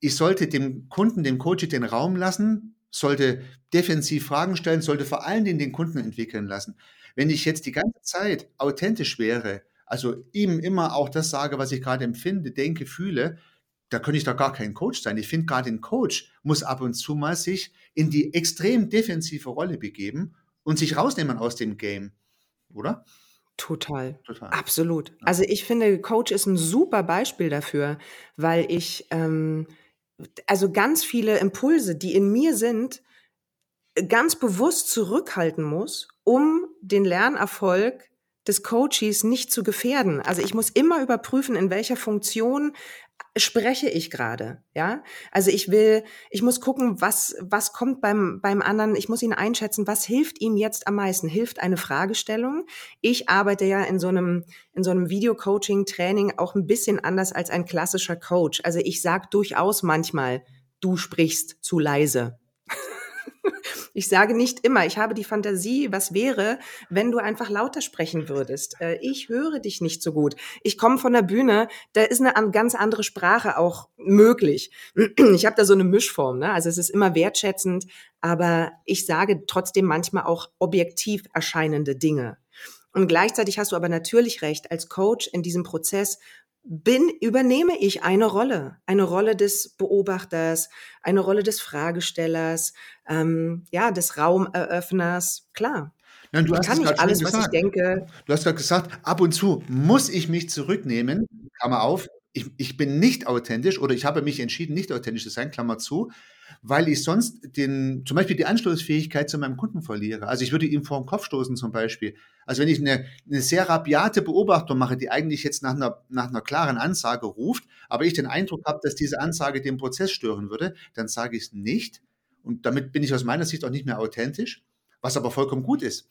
ich sollte dem Kunden, dem Coach den Raum lassen, sollte defensiv Fragen stellen, sollte vor allen Dingen den Kunden entwickeln lassen. Wenn ich jetzt die ganze Zeit authentisch wäre, also ihm immer auch das sage, was ich gerade empfinde, denke, fühle, da könnte ich doch gar kein Coach sein. Ich finde, gerade ein Coach muss ab und zu mal sich in die extrem defensive Rolle begeben und sich rausnehmen aus dem Game, oder? Total. Total. Absolut. Also ich finde, Coach ist ein super Beispiel dafür, weil ich ähm, also ganz viele Impulse, die in mir sind, ganz bewusst zurückhalten muss, um den Lernerfolg des Coaches nicht zu gefährden. Also ich muss immer überprüfen, in welcher Funktion spreche ich gerade, ja? Also ich will, ich muss gucken, was was kommt beim beim anderen. Ich muss ihn einschätzen, was hilft ihm jetzt am meisten? Hilft eine Fragestellung? Ich arbeite ja in so einem in so einem Video-Coaching-Training auch ein bisschen anders als ein klassischer Coach. Also ich sage durchaus manchmal, du sprichst zu leise. Ich sage nicht immer, ich habe die Fantasie, was wäre, wenn du einfach lauter sprechen würdest. Äh, ich höre dich nicht so gut. Ich komme von der Bühne, da ist eine ganz andere Sprache auch möglich. Ich habe da so eine Mischform, ne? also es ist immer wertschätzend, aber ich sage trotzdem manchmal auch objektiv erscheinende Dinge. Und gleichzeitig hast du aber natürlich recht, als Coach in diesem Prozess bin, übernehme ich eine Rolle, eine Rolle des Beobachters, eine Rolle des Fragestellers, ähm, ja, des Raumeröffners, klar. Ja, du ich hast kann nicht alles, was ich denke. Du hast gerade gesagt, ab und zu muss ich mich zurücknehmen, Klammer auf, ich, ich bin nicht authentisch oder ich habe mich entschieden, nicht authentisch zu sein, Klammer zu, weil ich sonst den, zum Beispiel die Anschlussfähigkeit zu meinem Kunden verliere. Also ich würde ihm vor den Kopf stoßen zum Beispiel. Also wenn ich eine, eine sehr rabiate Beobachtung mache, die eigentlich jetzt nach einer, nach einer klaren Ansage ruft, aber ich den Eindruck habe, dass diese Ansage den Prozess stören würde, dann sage ich es nicht. Und damit bin ich aus meiner Sicht auch nicht mehr authentisch, was aber vollkommen gut ist.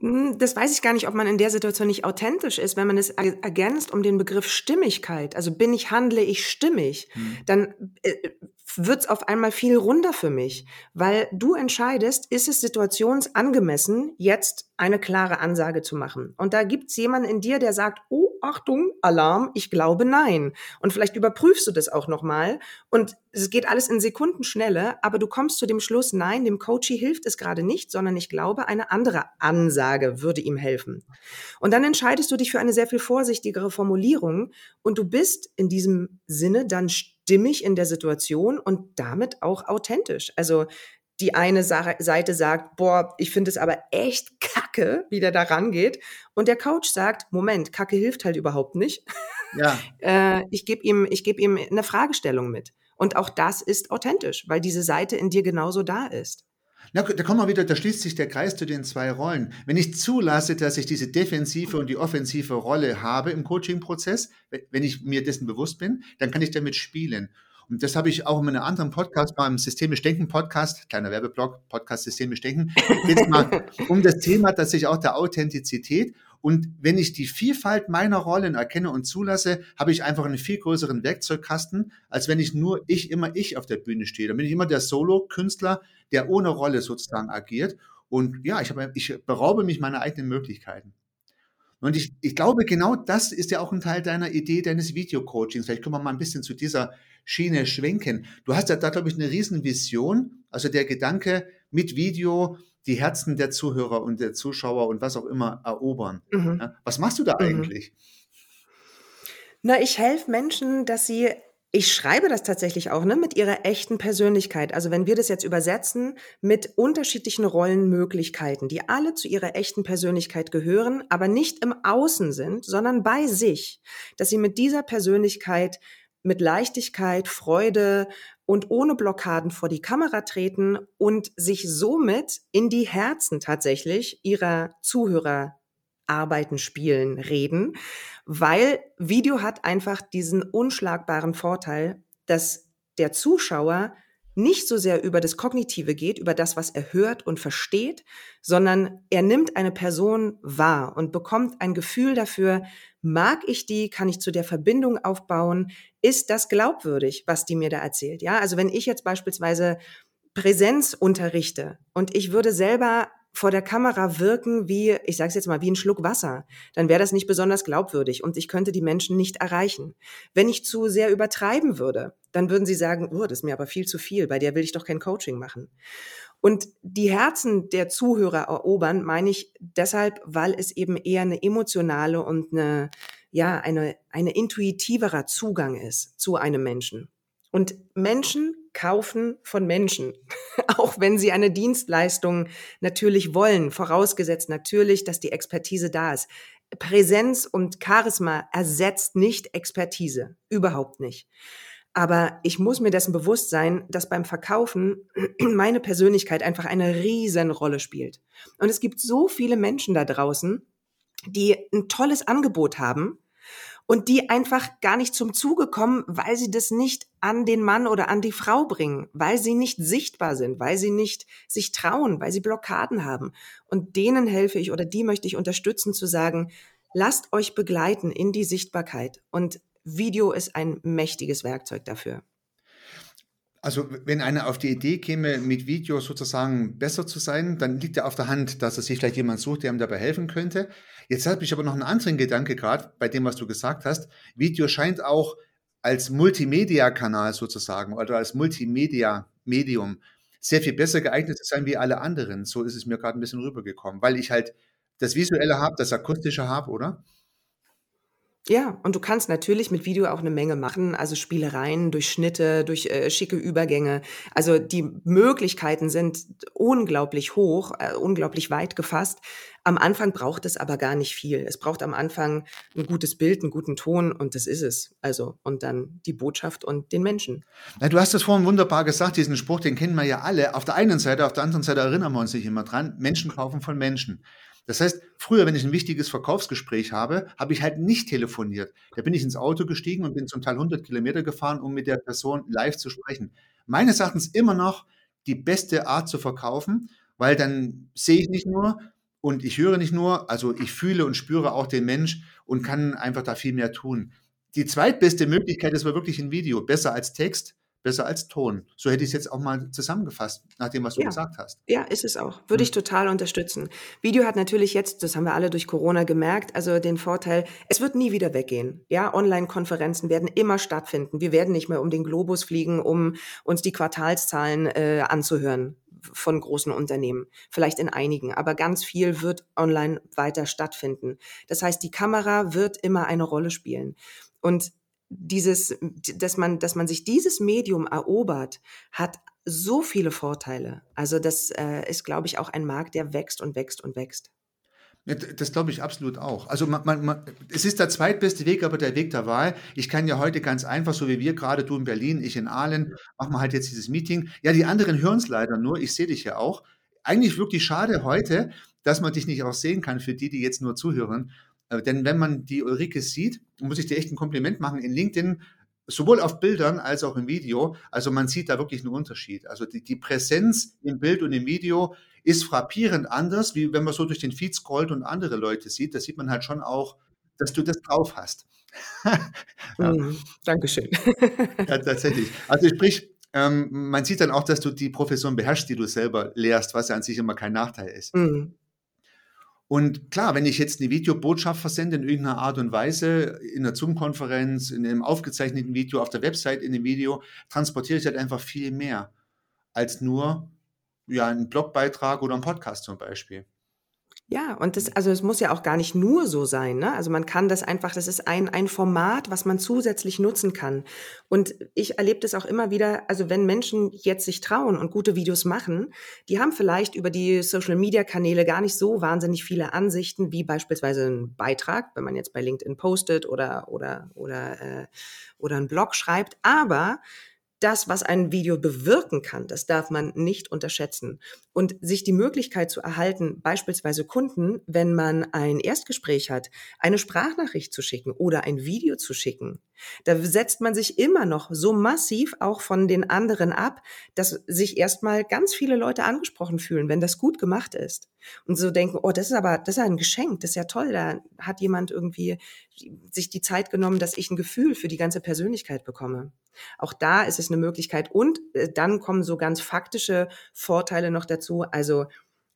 Hm, das weiß ich gar nicht, ob man in der Situation nicht authentisch ist, wenn man es ergänzt um den Begriff Stimmigkeit. Also bin ich, handle ich stimmig, mhm. dann äh, wird's auf einmal viel runder für mich, weil du entscheidest, ist es situationsangemessen, jetzt eine klare Ansage zu machen. Und da gibt's jemanden in dir, der sagt, oh, Achtung, Alarm, ich glaube nein. Und vielleicht überprüfst du das auch nochmal. Und es geht alles in Sekundenschnelle, aber du kommst zu dem Schluss, nein, dem Coachy hilft es gerade nicht, sondern ich glaube, eine andere Ansage würde ihm helfen. Und dann entscheidest du dich für eine sehr viel vorsichtigere Formulierung und du bist in diesem Sinne dann stimmig in der Situation und damit auch authentisch. Also die eine Seite sagt, boah, ich finde es aber echt kacke, wie der da rangeht. Und der Coach sagt, Moment, kacke hilft halt überhaupt nicht. Ja. äh, ich gebe ihm, ich gebe ihm eine Fragestellung mit. Und auch das ist authentisch, weil diese Seite in dir genauso da ist. Na, da kommen wir wieder, da schließt sich der Kreis zu den zwei Rollen. Wenn ich zulasse, dass ich diese defensive und die offensive Rolle habe im Coaching-Prozess, wenn ich mir dessen bewusst bin, dann kann ich damit spielen. Und das habe ich auch in einem anderen Podcast, beim Systemisch Denken Podcast, kleiner Werbeblock, Podcast Systemisch Denken, geht mal um das Thema tatsächlich auch der Authentizität. Und wenn ich die Vielfalt meiner Rollen erkenne und zulasse, habe ich einfach einen viel größeren Werkzeugkasten, als wenn ich nur ich immer ich auf der Bühne stehe. Dann bin ich immer der Solo-Künstler, der ohne Rolle sozusagen agiert. Und ja, ich, habe, ich beraube mich meiner eigenen Möglichkeiten. Und ich, ich glaube, genau das ist ja auch ein Teil deiner Idee deines Video-Coachings. Vielleicht können wir mal ein bisschen zu dieser Schiene schwenken. Du hast ja da, glaube ich, eine Riesenvision. Also der Gedanke, mit Video die Herzen der Zuhörer und der Zuschauer und was auch immer erobern. Mhm. Ja, was machst du da mhm. eigentlich? Na, ich helfe Menschen, dass sie ich schreibe das tatsächlich auch, ne, mit ihrer echten Persönlichkeit. Also wenn wir das jetzt übersetzen, mit unterschiedlichen Rollenmöglichkeiten, die alle zu ihrer echten Persönlichkeit gehören, aber nicht im Außen sind, sondern bei sich, dass sie mit dieser Persönlichkeit mit Leichtigkeit, Freude und ohne Blockaden vor die Kamera treten und sich somit in die Herzen tatsächlich ihrer Zuhörer arbeiten, spielen, reden, weil Video hat einfach diesen unschlagbaren Vorteil, dass der Zuschauer nicht so sehr über das Kognitive geht, über das, was er hört und versteht, sondern er nimmt eine Person wahr und bekommt ein Gefühl dafür, mag ich die, kann ich zu der Verbindung aufbauen, ist das glaubwürdig, was die mir da erzählt. Ja, also wenn ich jetzt beispielsweise Präsenz unterrichte und ich würde selber vor der Kamera wirken wie, ich sage es jetzt mal, wie ein Schluck Wasser, dann wäre das nicht besonders glaubwürdig und ich könnte die Menschen nicht erreichen. Wenn ich zu sehr übertreiben würde, dann würden sie sagen, oh, das ist mir aber viel zu viel, bei der will ich doch kein Coaching machen. Und die Herzen der Zuhörer erobern, meine ich deshalb, weil es eben eher eine emotionale und eine, ja, eine, eine intuitiverer Zugang ist zu einem Menschen. Und Menschen kaufen von Menschen, auch wenn sie eine Dienstleistung natürlich wollen, vorausgesetzt natürlich, dass die Expertise da ist. Präsenz und Charisma ersetzt nicht Expertise, überhaupt nicht. Aber ich muss mir dessen bewusst sein, dass beim Verkaufen meine Persönlichkeit einfach eine Riesenrolle spielt. Und es gibt so viele Menschen da draußen, die ein tolles Angebot haben, und die einfach gar nicht zum Zuge kommen, weil sie das nicht an den Mann oder an die Frau bringen, weil sie nicht sichtbar sind, weil sie nicht sich trauen, weil sie Blockaden haben. Und denen helfe ich oder die möchte ich unterstützen zu sagen, lasst euch begleiten in die Sichtbarkeit. Und Video ist ein mächtiges Werkzeug dafür. Also wenn einer auf die Idee käme, mit Video sozusagen besser zu sein, dann liegt ja auf der Hand, dass er sich vielleicht jemand sucht, der ihm dabei helfen könnte. Jetzt habe ich aber noch einen anderen Gedanke gerade bei dem, was du gesagt hast. Video scheint auch als Multimedia-Kanal sozusagen oder als Multimedia-Medium sehr viel besser geeignet zu sein wie alle anderen. So ist es mir gerade ein bisschen rübergekommen, weil ich halt das Visuelle habe, das Akustische habe, oder? Ja, und du kannst natürlich mit Video auch eine Menge machen, also Spielereien durch Schnitte, durch äh, schicke Übergänge. Also die Möglichkeiten sind unglaublich hoch, äh, unglaublich weit gefasst. Am Anfang braucht es aber gar nicht viel. Es braucht am Anfang ein gutes Bild, einen guten Ton und das ist es. Also und dann die Botschaft und den Menschen. Na, du hast das vorhin wunderbar gesagt, diesen Spruch, den kennen wir ja alle. Auf der einen Seite, auf der anderen Seite erinnern wir uns nicht immer dran. Menschen kaufen von Menschen. Das heißt, früher, wenn ich ein wichtiges Verkaufsgespräch habe, habe ich halt nicht telefoniert. Da bin ich ins Auto gestiegen und bin zum Teil 100 Kilometer gefahren, um mit der Person live zu sprechen. Meines Erachtens immer noch die beste Art zu verkaufen, weil dann sehe ich nicht nur und ich höre nicht nur, also ich fühle und spüre auch den Mensch und kann einfach da viel mehr tun. Die zweitbeste Möglichkeit ist aber wirklich ein Video, besser als Text besser als Ton. So hätte ich es jetzt auch mal zusammengefasst, nach dem, was du Ja. gesagt hast. Ja, ist es auch. Würde ich Hm. total unterstützen. Video hat natürlich jetzt, das haben wir alle durch Corona gemerkt, also den Vorteil, es wird nie wieder weggehen. Ja, Online-Konferenzen werden immer stattfinden. Wir werden nicht mehr um den Globus fliegen, um uns die Quartalszahlen äh, anzuhören von großen Unternehmen. Vielleicht in einigen, aber ganz viel wird online weiter stattfinden. Das heißt, die Kamera wird immer eine Rolle spielen. Und dieses, dass man, dass man sich dieses Medium erobert, hat so viele Vorteile. Also das äh, ist, glaube ich, auch ein Markt, der wächst und wächst und wächst. Das glaube ich absolut auch. Also man, man, man, es ist der zweitbeste Weg, aber der Weg der Wahl. Ich kann ja heute ganz einfach, so wie wir gerade, du in Berlin, ich in Aalen, machen wir halt jetzt dieses Meeting. Ja, die anderen hören es leider nur. Ich sehe dich ja auch. Eigentlich wirklich schade heute, dass man dich nicht auch sehen kann für die, die jetzt nur zuhören. Äh, Denn wenn man die Ulrike sieht, muss ich dir echt ein Kompliment machen. In LinkedIn, sowohl auf Bildern als auch im Video, also man sieht da wirklich einen Unterschied. Also die, die Präsenz im Bild und im Video ist frappierend anders, wie wenn man so durch den Feed scrollt und andere Leute sieht. Da sieht man halt schon auch, dass du das drauf hast. ja, Mhm. Dankeschön. ja, tatsächlich. Also sprich, ähm, man sieht dann auch, dass du die Profession beherrschst, die du selber lehrst, was ja an sich immer kein Nachteil ist. Mhm. Und klar, wenn ich jetzt eine Videobotschaft versende in irgendeiner Art und Weise, in einer Zoom-Konferenz, in einem aufgezeichneten Video, auf der Website in dem Video, transportiere ich halt einfach viel mehr als nur ja, einen Blogbeitrag oder einen Podcast zum Beispiel. Ja, und das, also es muss ja auch gar nicht nur so sein, ne? Also man kann das einfach, das ist ein, ein Format, was man zusätzlich nutzen kann. Und ich erlebe das auch immer wieder, also wenn Menschen jetzt sich trauen und gute Videos machen, die haben vielleicht über die Social Media Kanäle gar nicht so wahnsinnig viele Ansichten, wie beispielsweise ein Beitrag, wenn man jetzt bei LinkedIn postet oder, oder, oder, äh, oder einen Blog schreibt. Aber das, was ein Video bewirken kann, das darf man nicht unterschätzen. Und sich die Möglichkeit zu erhalten, beispielsweise Kunden, wenn man ein Erstgespräch hat, eine Sprachnachricht zu schicken oder ein Video zu schicken, da setzt man sich immer noch so massiv auch von den anderen ab, dass sich erstmal ganz viele Leute angesprochen fühlen, wenn das gut gemacht ist. Und so denken, oh, das ist aber, das ist ein Geschenk, das ist ja toll, da hat jemand irgendwie sich die Zeit genommen, dass ich ein Gefühl für die ganze Persönlichkeit bekomme. Auch da ist es eine Möglichkeit. Und äh, dann kommen so ganz faktische Vorteile noch dazu. Also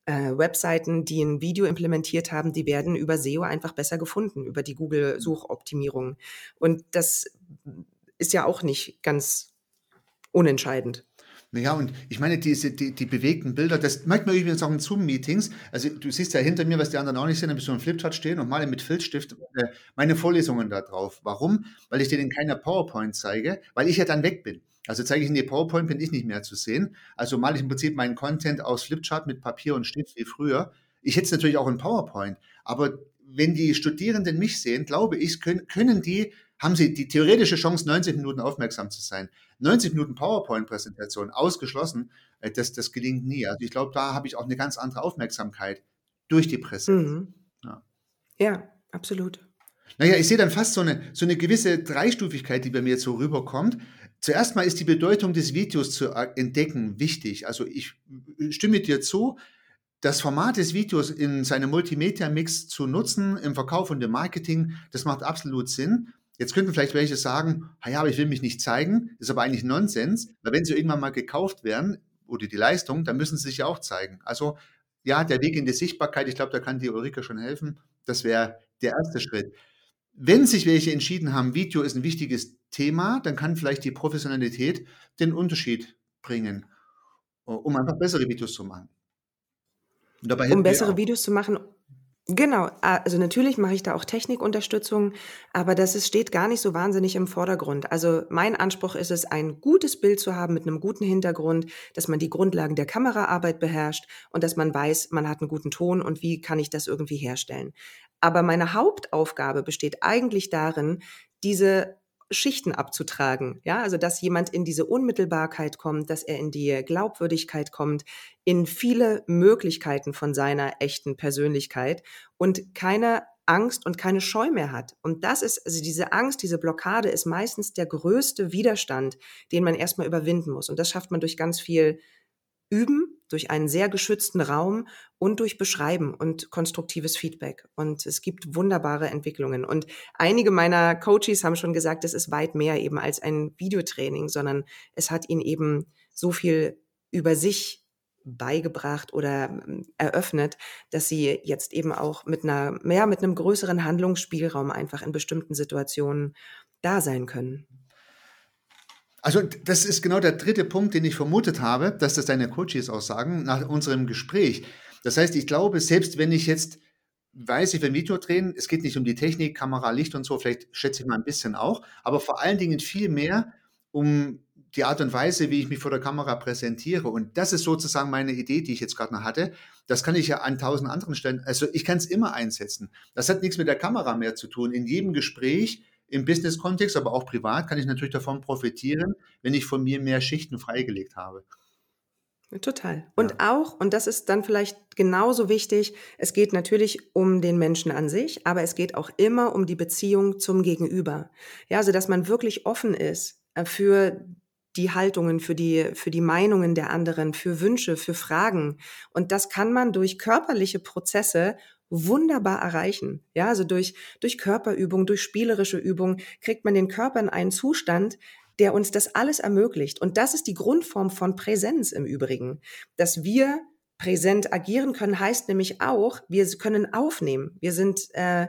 äh, Webseiten, die ein Video implementiert haben, die werden über SEO einfach besser gefunden, über die Google-Suchoptimierung. Und das ist ja auch nicht ganz unentscheidend. Naja, und ich meine, diese, die, die bewegten Bilder, das manchmal übrigens auch in Zoom-Meetings, also du siehst ja hinter mir, was die anderen auch nicht sehen, da bist du ein Flipchart stehen und male mit Filzstift meine Vorlesungen da drauf. Warum? Weil ich dir in keiner PowerPoint zeige, weil ich ja dann weg bin. Also zeige ich in die PowerPoint, bin ich nicht mehr zu sehen. Also male ich im Prinzip meinen Content aus Flipchart mit Papier und Stift wie früher. Ich hätte es natürlich auch in PowerPoint, aber wenn die Studierenden mich sehen, glaube ich, können, können die, haben sie die theoretische Chance, 90 Minuten aufmerksam zu sein. 90 Minuten PowerPoint-Präsentation ausgeschlossen, äh, das, das gelingt nie. Also ich glaube, da habe ich auch eine ganz andere Aufmerksamkeit durch die Präsenz. Mhm. Ja. Ja, absolut. Naja, ich sehe dann fast so eine, so eine gewisse Dreistufigkeit, die bei mir jetzt so rüberkommt. Zuerst mal ist die Bedeutung des Videos zu äh, entdecken wichtig. Also ich stimme dir zu, das Format des Videos in seinem Multimedia-Mix zu nutzen im Verkauf und im Marketing, das macht absolut Sinn. Jetzt könnten vielleicht welche sagen, ja, aber ich will mich nicht zeigen, ist aber eigentlich Nonsens, weil wenn sie irgendwann mal gekauft werden oder die Leistung, dann müssen sie sich ja auch zeigen. Also ja, der Weg in die Sichtbarkeit, ich glaube, da kann die Ulrike schon helfen. Das wäre der erste Schritt. Wenn sich welche entschieden haben, Video ist ein wichtiges Thema, dann kann vielleicht die Professionalität den Unterschied bringen, um einfach bessere Videos zu machen. Um bessere. Videos zu machen, Genau, also natürlich mache ich da auch Technikunterstützung, aber das ist, steht gar nicht so wahnsinnig im Vordergrund. Also mein Anspruch ist es, ein gutes Bild zu haben mit einem guten Hintergrund, dass man die Grundlagen der Kameraarbeit beherrscht und dass man weiß, man hat einen guten Ton und wie kann ich das irgendwie herstellen. Aber meine Hauptaufgabe besteht eigentlich darin, diese Schichten abzutragen. Ja, also dass jemand in diese Unmittelbarkeit kommt, dass er in die Glaubwürdigkeit kommt, in viele Möglichkeiten von seiner echten Persönlichkeit und keine Angst und keine Scheu mehr hat. Und das ist, also diese Angst, diese Blockade ist meistens der größte Widerstand, den man erstmal überwinden muss. Und das schafft man durch ganz viel Üben, durch einen sehr geschützten Raum und durch Beschreiben und konstruktives Feedback. Und es gibt wunderbare Entwicklungen. Und einige meiner Coaches haben schon gesagt, es ist weit mehr eben als ein Videotraining, sondern es hat ihnen eben so viel über sich beigebracht oder ähm, eröffnet, dass sie jetzt eben auch mit einer, mehr mit einem größeren Handlungsspielraum einfach in bestimmten Situationen da sein können. Also das ist genau der dritte Punkt, den ich vermutet habe, dass das deine Coaches auch sagen nach unserem Gespräch. Das heißt, ich glaube, selbst wenn ich jetzt weiß, ich will ein Video drehen, es geht nicht um die Technik, Kamera, Licht und so, vielleicht schätze ich mal ein bisschen auch, aber vor allen Dingen viel mehr um die Art und Weise, wie ich mich vor der Kamera präsentiere. Und das ist sozusagen meine Idee, die ich jetzt gerade noch hatte. Das kann ich ja an tausend anderen Stellen, also ich kann es immer einsetzen. Das hat nichts mit der Kamera mehr zu tun. In jedem Gespräch im Business-Kontext, aber auch privat kann ich natürlich davon profitieren, wenn ich von mir mehr Schichten freigelegt habe. Total. Und ja. auch, und das ist dann vielleicht genauso wichtig, es geht natürlich um den Menschen an sich, aber es geht auch immer um die Beziehung zum Gegenüber. Ja, also dass man wirklich offen ist äh, für die Haltungen, für die, für die Meinungen der anderen, für Wünsche, für Fragen. Und das kann man durch körperliche Prozesse wunderbar erreichen. Ja, also durch, durch Körperübung, durch spielerische Übung kriegt man den Körper in einen Zustand, der uns das alles ermöglicht. Und das ist die Grundform von Präsenz im Übrigen. Dass wir präsent agieren können, heißt nämlich auch, wir können aufnehmen. Wir sind, äh,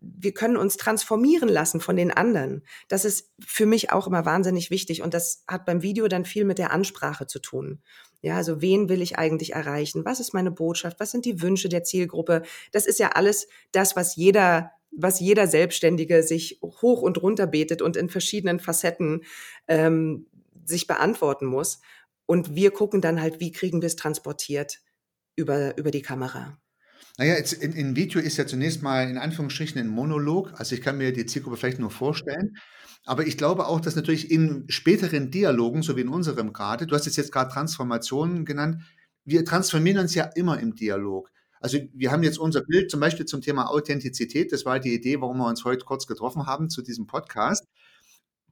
wir können uns transformieren lassen von den anderen. Das ist für mich auch immer wahnsinnig wichtig und das hat beim Video dann viel mit der Ansprache zu tun. Ja, also wen will ich eigentlich erreichen? Was ist meine Botschaft? Was sind die Wünsche der Zielgruppe? Das ist ja alles das, was jeder was jeder Selbstständige sich hoch und runter betet und in verschiedenen Facetten ähm, sich beantworten muss. Und wir gucken dann halt, wie kriegen wir es transportiert über, über die Kamera. Naja, jetzt in, in Video ist ja zunächst mal in Anführungsstrichen ein Monolog. Also ich kann mir die Zielgruppe vielleicht nur vorstellen. Aber ich glaube auch, dass natürlich in späteren Dialogen, so wie in unserem gerade, du hast jetzt, jetzt gerade Transformationen genannt, wir transformieren uns ja immer im Dialog. Also wir haben jetzt unser Bild zum Beispiel zum Thema Authentizität. Das war die Idee, warum wir uns heute kurz getroffen haben zu diesem Podcast.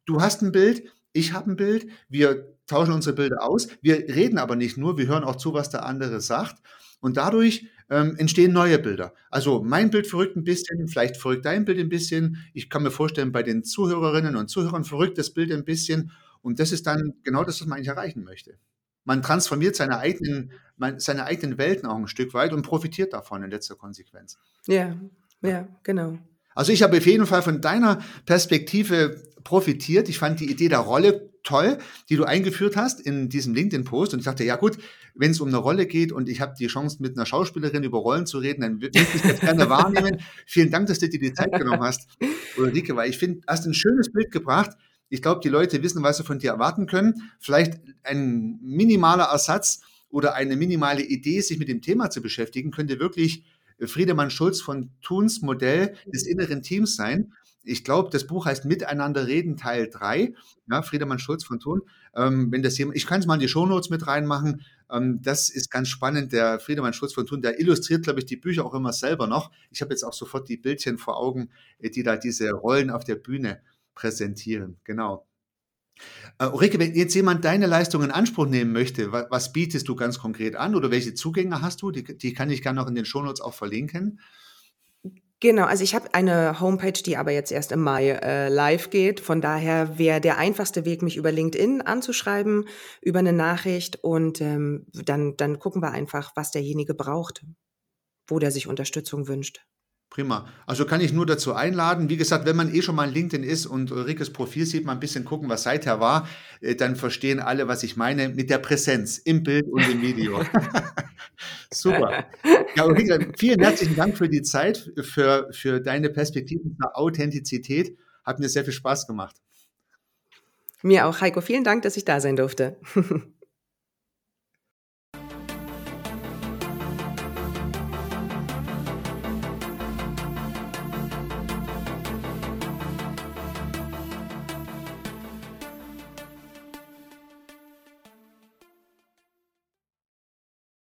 Du hast ein Bild, ich habe ein Bild, wir tauschen unsere Bilder aus. Wir reden aber nicht nur, wir hören auch zu, was der andere sagt. Und dadurch ähm, entstehen neue Bilder. Also mein Bild verrückt ein bisschen, vielleicht verrückt dein Bild ein bisschen. Ich kann mir vorstellen, bei den Zuhörerinnen und Zuhörern verrückt das Bild ein bisschen. Und das ist dann genau das, was man eigentlich erreichen möchte. Man transformiert seine eigenen, seine eigenen Welten auch ein Stück weit und profitiert davon in letzter Konsequenz. Ja, ja, genau. Also ich habe auf jeden Fall von deiner Perspektive profitiert. Ich fand die Idee der Rolle toll, die du eingeführt hast in diesem LinkedIn-Post. Und ich dachte, ja gut, wenn es um eine Rolle geht und ich habe die Chance, mit einer Schauspielerin über Rollen zu reden, dann würde ich das gerne wahrnehmen. Vielen Dank, dass du dir die Zeit genommen hast, Ulrike, weil ich finde, du hast ein schönes Bild gebracht. Ich glaube, die Leute wissen, was sie von dir erwarten können. Vielleicht ein minimaler Ersatz oder eine minimale Idee, sich mit dem Thema zu beschäftigen, könnte wirklich Friedemann Schulz von Thuns Modell des inneren Teams sein ich glaube, das Buch heißt Miteinander reden Teil 3, ja, Friedemann Schulz von Thun. Ähm, wenn das jemand, ich kann es mal in die Shownotes mit reinmachen. Ähm, das ist ganz spannend. Der Friedemann Schulz von Thun, der illustriert, glaube ich, die Bücher auch immer selber noch. Ich habe jetzt auch sofort die Bildchen vor Augen, äh, die da diese Rollen auf der Bühne präsentieren. Genau. Äh, Ulrike, wenn jetzt jemand deine Leistung in Anspruch nehmen möchte, was, was, bietest du ganz konkret an oder welche Zugänge hast du? Die, die kann ich gerne noch in den Shownotes auch verlinken. Genau, also ich habe eine Homepage, die aber jetzt erst im Mai äh, live geht. Von daher wäre der einfachste Weg, mich über LinkedIn anzuschreiben, über eine Nachricht und ähm, dann, dann gucken wir einfach, was derjenige braucht, wo der sich Unterstützung wünscht. Prima. Also kann ich nur dazu einladen. Wie gesagt, wenn man eh schon mal in LinkedIn ist und Ulrikes Profil sieht, mal ein bisschen gucken, was seither war, äh, dann verstehen alle, was ich meine mit der Präsenz im Bild und im Video. Super. Ja, Ulrike, vielen herzlichen Dank für die Zeit, für, für deine Perspektive zur Authentizität. Hat mir sehr viel Spaß gemacht. Mir auch, Heiko. Vielen Dank, dass ich da sein durfte.